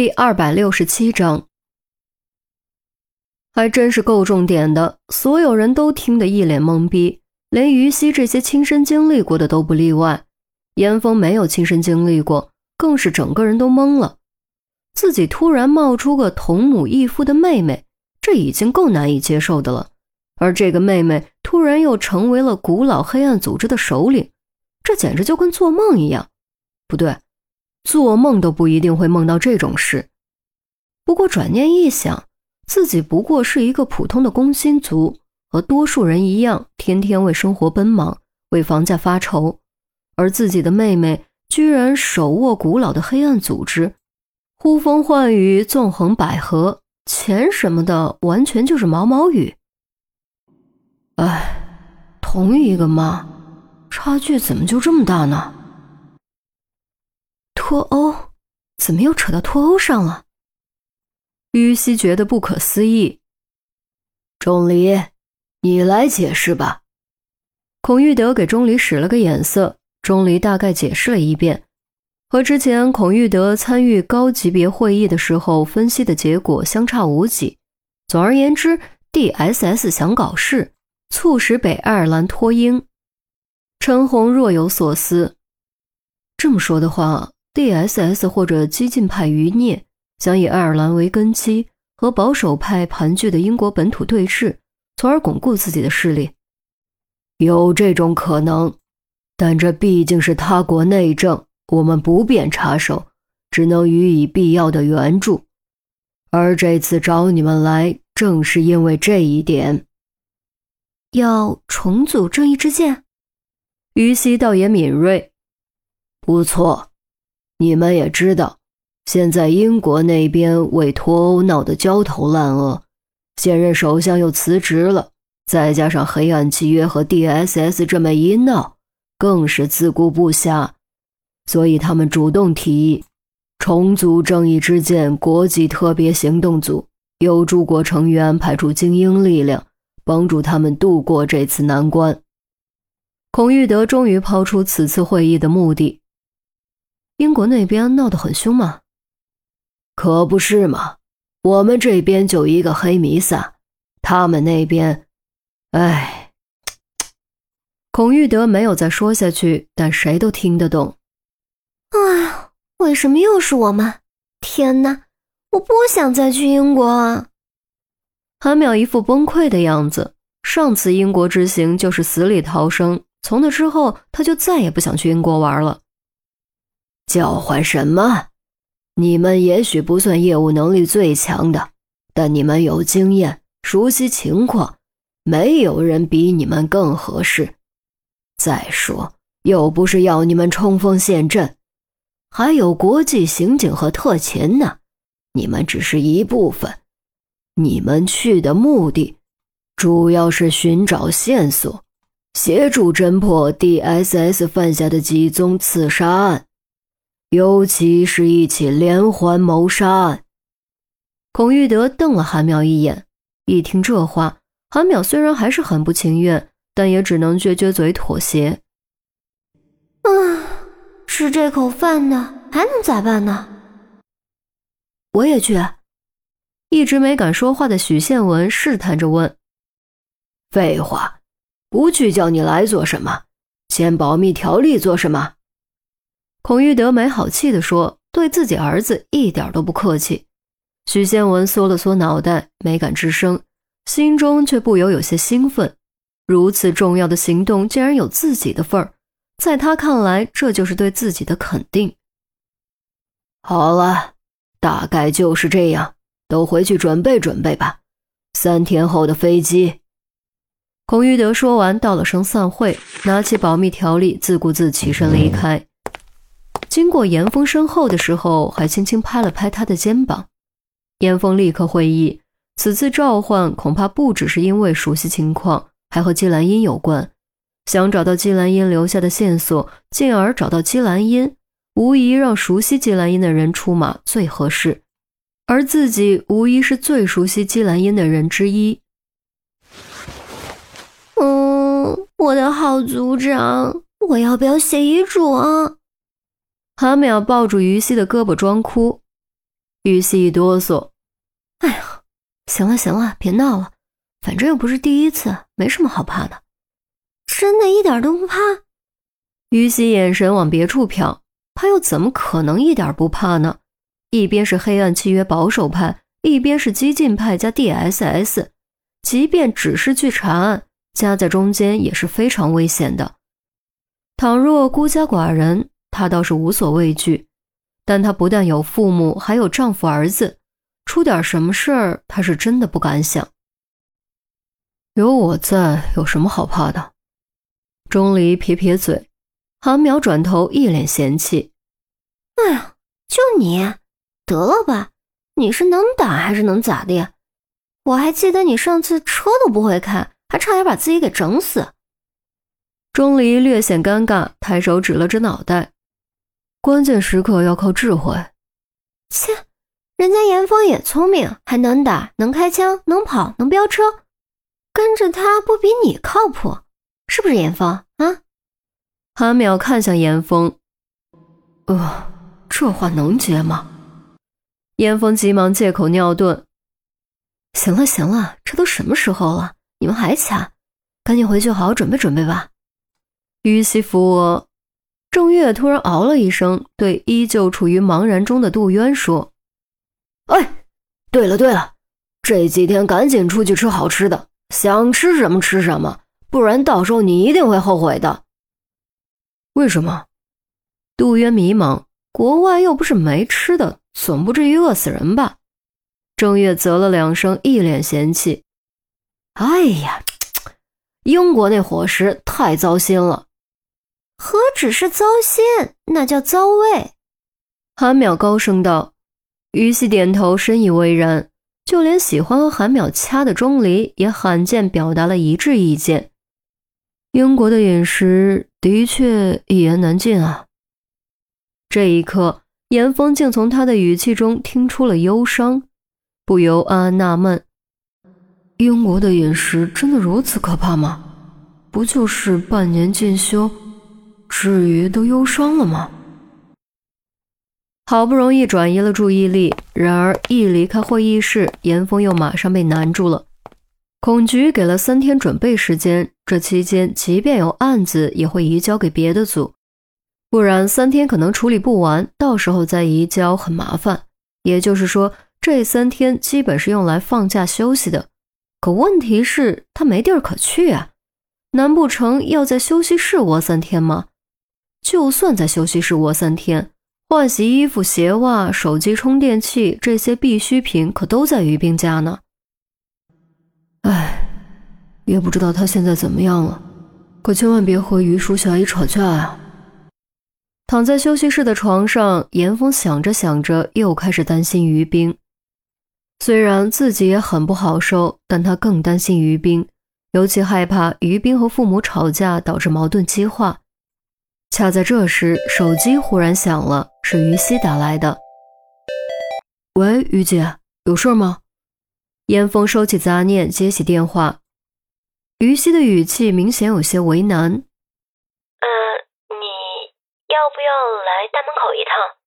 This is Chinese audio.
第二百六十七章，还真是够重点的。所有人都听得一脸懵逼，连于西这些亲身经历过的都不例外。严峰没有亲身经历过，更是整个人都懵了。自己突然冒出个同母异父的妹妹，这已经够难以接受的了。而这个妹妹突然又成为了古老黑暗组织的首领，这简直就跟做梦一样。不对。做梦都不一定会梦到这种事。不过转念一想，自己不过是一个普通的工薪族，和多数人一样，天天为生活奔忙，为房价发愁。而自己的妹妹居然手握古老的黑暗组织，呼风唤雨，纵横捭阖，钱什么的完全就是毛毛雨。哎，同一个妈，差距怎么就这么大呢？脱欧？怎么又扯到脱欧上了？于西觉得不可思议。钟离，你来解释吧。孔玉德给钟离使了个眼色，钟离大概解释了一遍，和之前孔玉德参与高级别会议的时候分析的结果相差无几。总而言之，DSS 想搞事，促使北爱尔兰脱英。陈红若有所思，这么说的话。D.S.S 或者激进派余孽想以爱尔兰为根基，和保守派盘踞的英国本土对峙，从而巩固自己的势力。有这种可能，但这毕竟是他国内政，我们不便插手，只能予以必要的援助。而这次找你们来，正是因为这一点。要重组正义之剑，于西倒也敏锐，不错。你们也知道，现在英国那边为脱欧闹得焦头烂额，现任首相又辞职了，再加上黑暗契约和 D.S.S 这么一闹，更是自顾不暇。所以他们主动提议重组正义之剑国际特别行动组，由诸国成员派出精英力量，帮助他们度过这次难关。孔玉德终于抛出此次会议的目的。英国那边闹得很凶吗？可不是嘛，我们这边就一个黑弥撒，他们那边，哎。孔玉德没有再说下去，但谁都听得懂。哎呀，为什么又是我们？天哪，我不想再去英国啊！韩淼一副崩溃的样子。上次英国之行就是死里逃生，从那之后他就再也不想去英国玩了。叫唤什么？你们也许不算业务能力最强的，但你们有经验，熟悉情况，没有人比你们更合适。再说，又不是要你们冲锋陷阵，还有国际刑警和特勤呢。你们只是一部分，你们去的目的，主要是寻找线索，协助侦破 D.S.S 犯下的几宗刺杀案。尤其是一起连环谋杀案。孔玉德瞪了韩淼一眼，一听这话，韩淼虽然还是很不情愿，但也只能撅撅嘴妥协。嗯，吃这口饭呢还能咋办呢？我也去。一直没敢说话的许宪文试探着问：“废话，不去叫你来做什么？签保密条例做什么？”孔玉德没好气地说：“对自己儿子一点都不客气。”许仙文缩了缩脑袋，没敢吱声，心中却不由有些兴奋。如此重要的行动，竟然有自己的份儿，在他看来，这就是对自己的肯定。好了，大概就是这样，都回去准备准备吧。三天后的飞机。孔玉德说完，道了声散会，拿起保密条例，自顾自起身离开。经过严峰身后的时候，还轻轻拍了拍他的肩膀。严峰立刻会意，此次召唤恐怕不只是因为熟悉情况，还和姬兰英有关。想找到姬兰英留下的线索，进而找到姬兰英，无疑让熟悉姬兰英的人出马最合适。而自己无疑是最熟悉姬兰英的人之一。嗯，我的好组长，我要不要写遗嘱啊？韩淼抱住于西的胳膊装哭，于西一哆嗦：“哎呀，行了行了，别闹了，反正又不是第一次，没什么好怕的。真的一点都不怕。”于西眼神往别处瞟，他又怎么可能一点不怕呢？一边是黑暗契约保守派，一边是激进派加 DSS，即便只是去查案，夹在中间也是非常危险的。倘若孤家寡人，他倒是无所畏惧，但他不但有父母，还有丈夫儿子，出点什么事儿，他是真的不敢想。有我在，有什么好怕的？钟离撇撇嘴，韩淼转头一脸嫌弃：“哎呀，就你，得了吧，你是能打还是能咋的？我还记得你上次车都不会开，还差点把自己给整死。”钟离略显尴尬，抬手指了指脑袋。关键时刻要靠智慧。切，人家严峰也聪明，还能打，能开枪，能跑，能飙车，跟着他不比你靠谱？是不是严峰啊？韩淼看向严峰，呃，这话能接吗？严峰急忙借口尿遁。行了行了，这都什么时候了，你们还掐？赶紧回去好好准备准备吧。于西扶我，郑月突然嗷了一声，对依旧处于茫然中的杜渊说：“哎，对了对了，这几天赶紧出去吃好吃的，想吃什么吃什么，不然到时候你一定会后悔的。”为什么？杜渊迷茫，国外又不是没吃的，总不至于饿死人吧？郑月啧了两声，一脸嫌弃：“哎呀，英国那伙食太糟心了。”何止是糟心，那叫糟味。韩淼高声道。于西点头，深以为然。就连喜欢和韩淼掐的钟离，也罕见表达了一致意见。英国的饮食的确一言难尽啊。这一刻，严峰竟从他的语气中听出了忧伤，不由暗暗纳闷：英国的饮食真的如此可怕吗？不就是半年进修？至于都忧伤了吗？好不容易转移了注意力，然而一离开会议室，严峰又马上被难住了。孔局给了三天准备时间，这期间即便有案子，也会移交给别的组，不然三天可能处理不完，到时候再移交很麻烦。也就是说，这三天基本是用来放假休息的。可问题是，他没地儿可去啊！难不成要在休息室窝三天吗？就算在休息室窝三天，换洗衣服、鞋袜、手机充电器这些必需品可都在于冰家呢。唉，也不知道他现在怎么样了，可千万别和于叔小姨吵架呀。躺在休息室的床上，严峰想着想着，又开始担心于冰。虽然自己也很不好受，但他更担心于冰，尤其害怕于冰和父母吵架导致矛盾激化。恰在这时，手机忽然响了，是于西打来的。喂，于姐，有事吗？严峰收起杂念，接起电话。于西的语气明显有些为难。呃，你要不要来大门口一趟？